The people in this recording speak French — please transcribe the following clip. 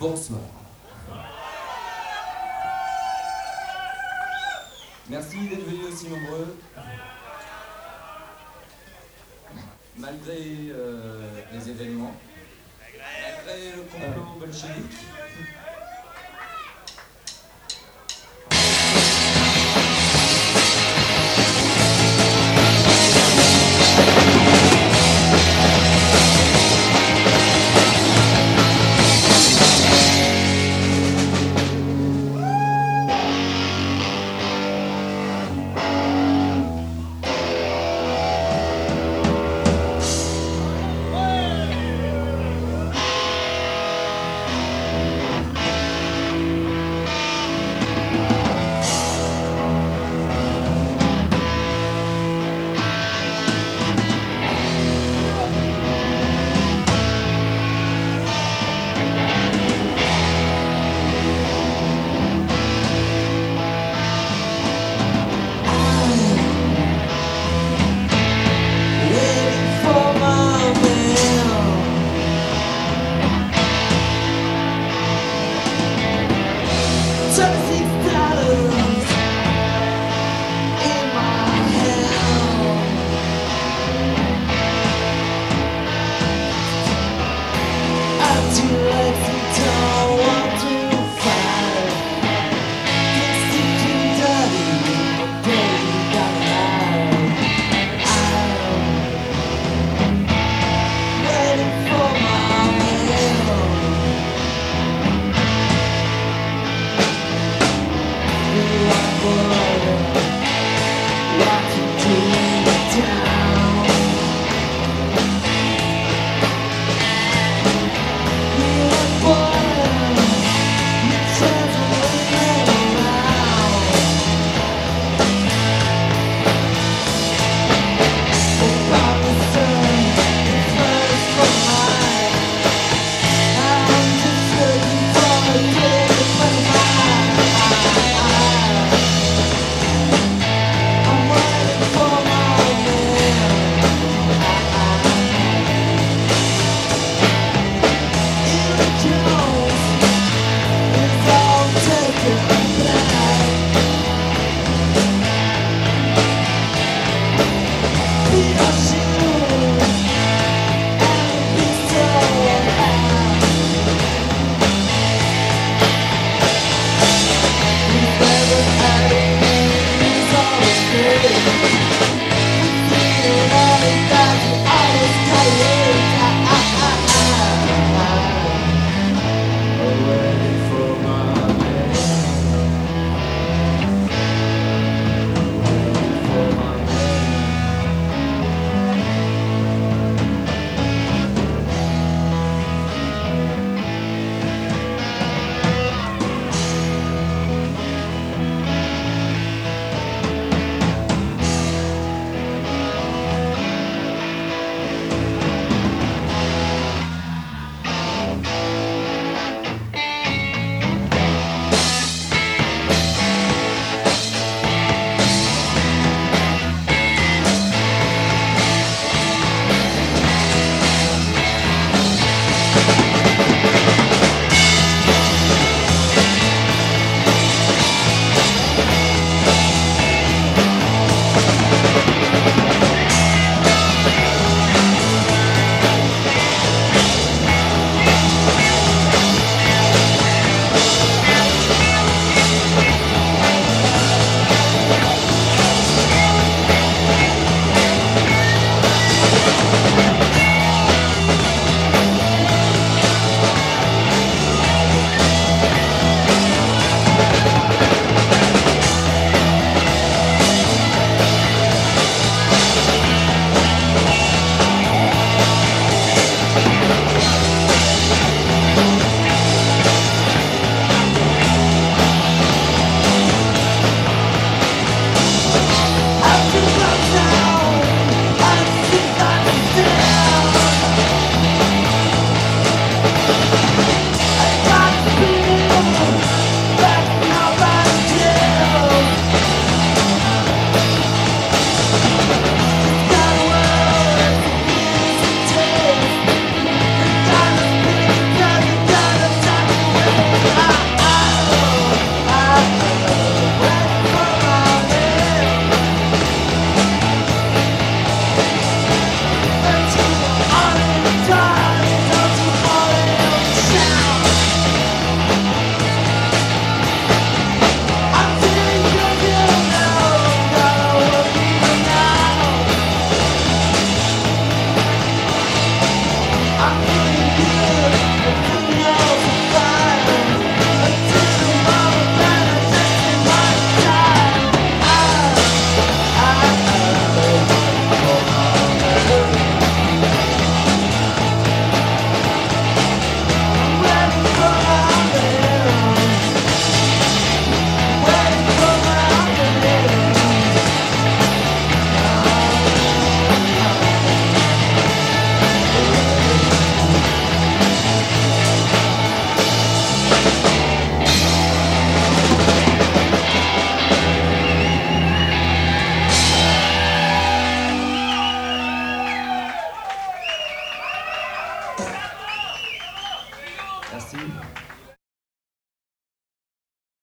bonsoir. Merci d'être venus aussi nombreux. Malgré euh, les événements, malgré le complot bolchevique, for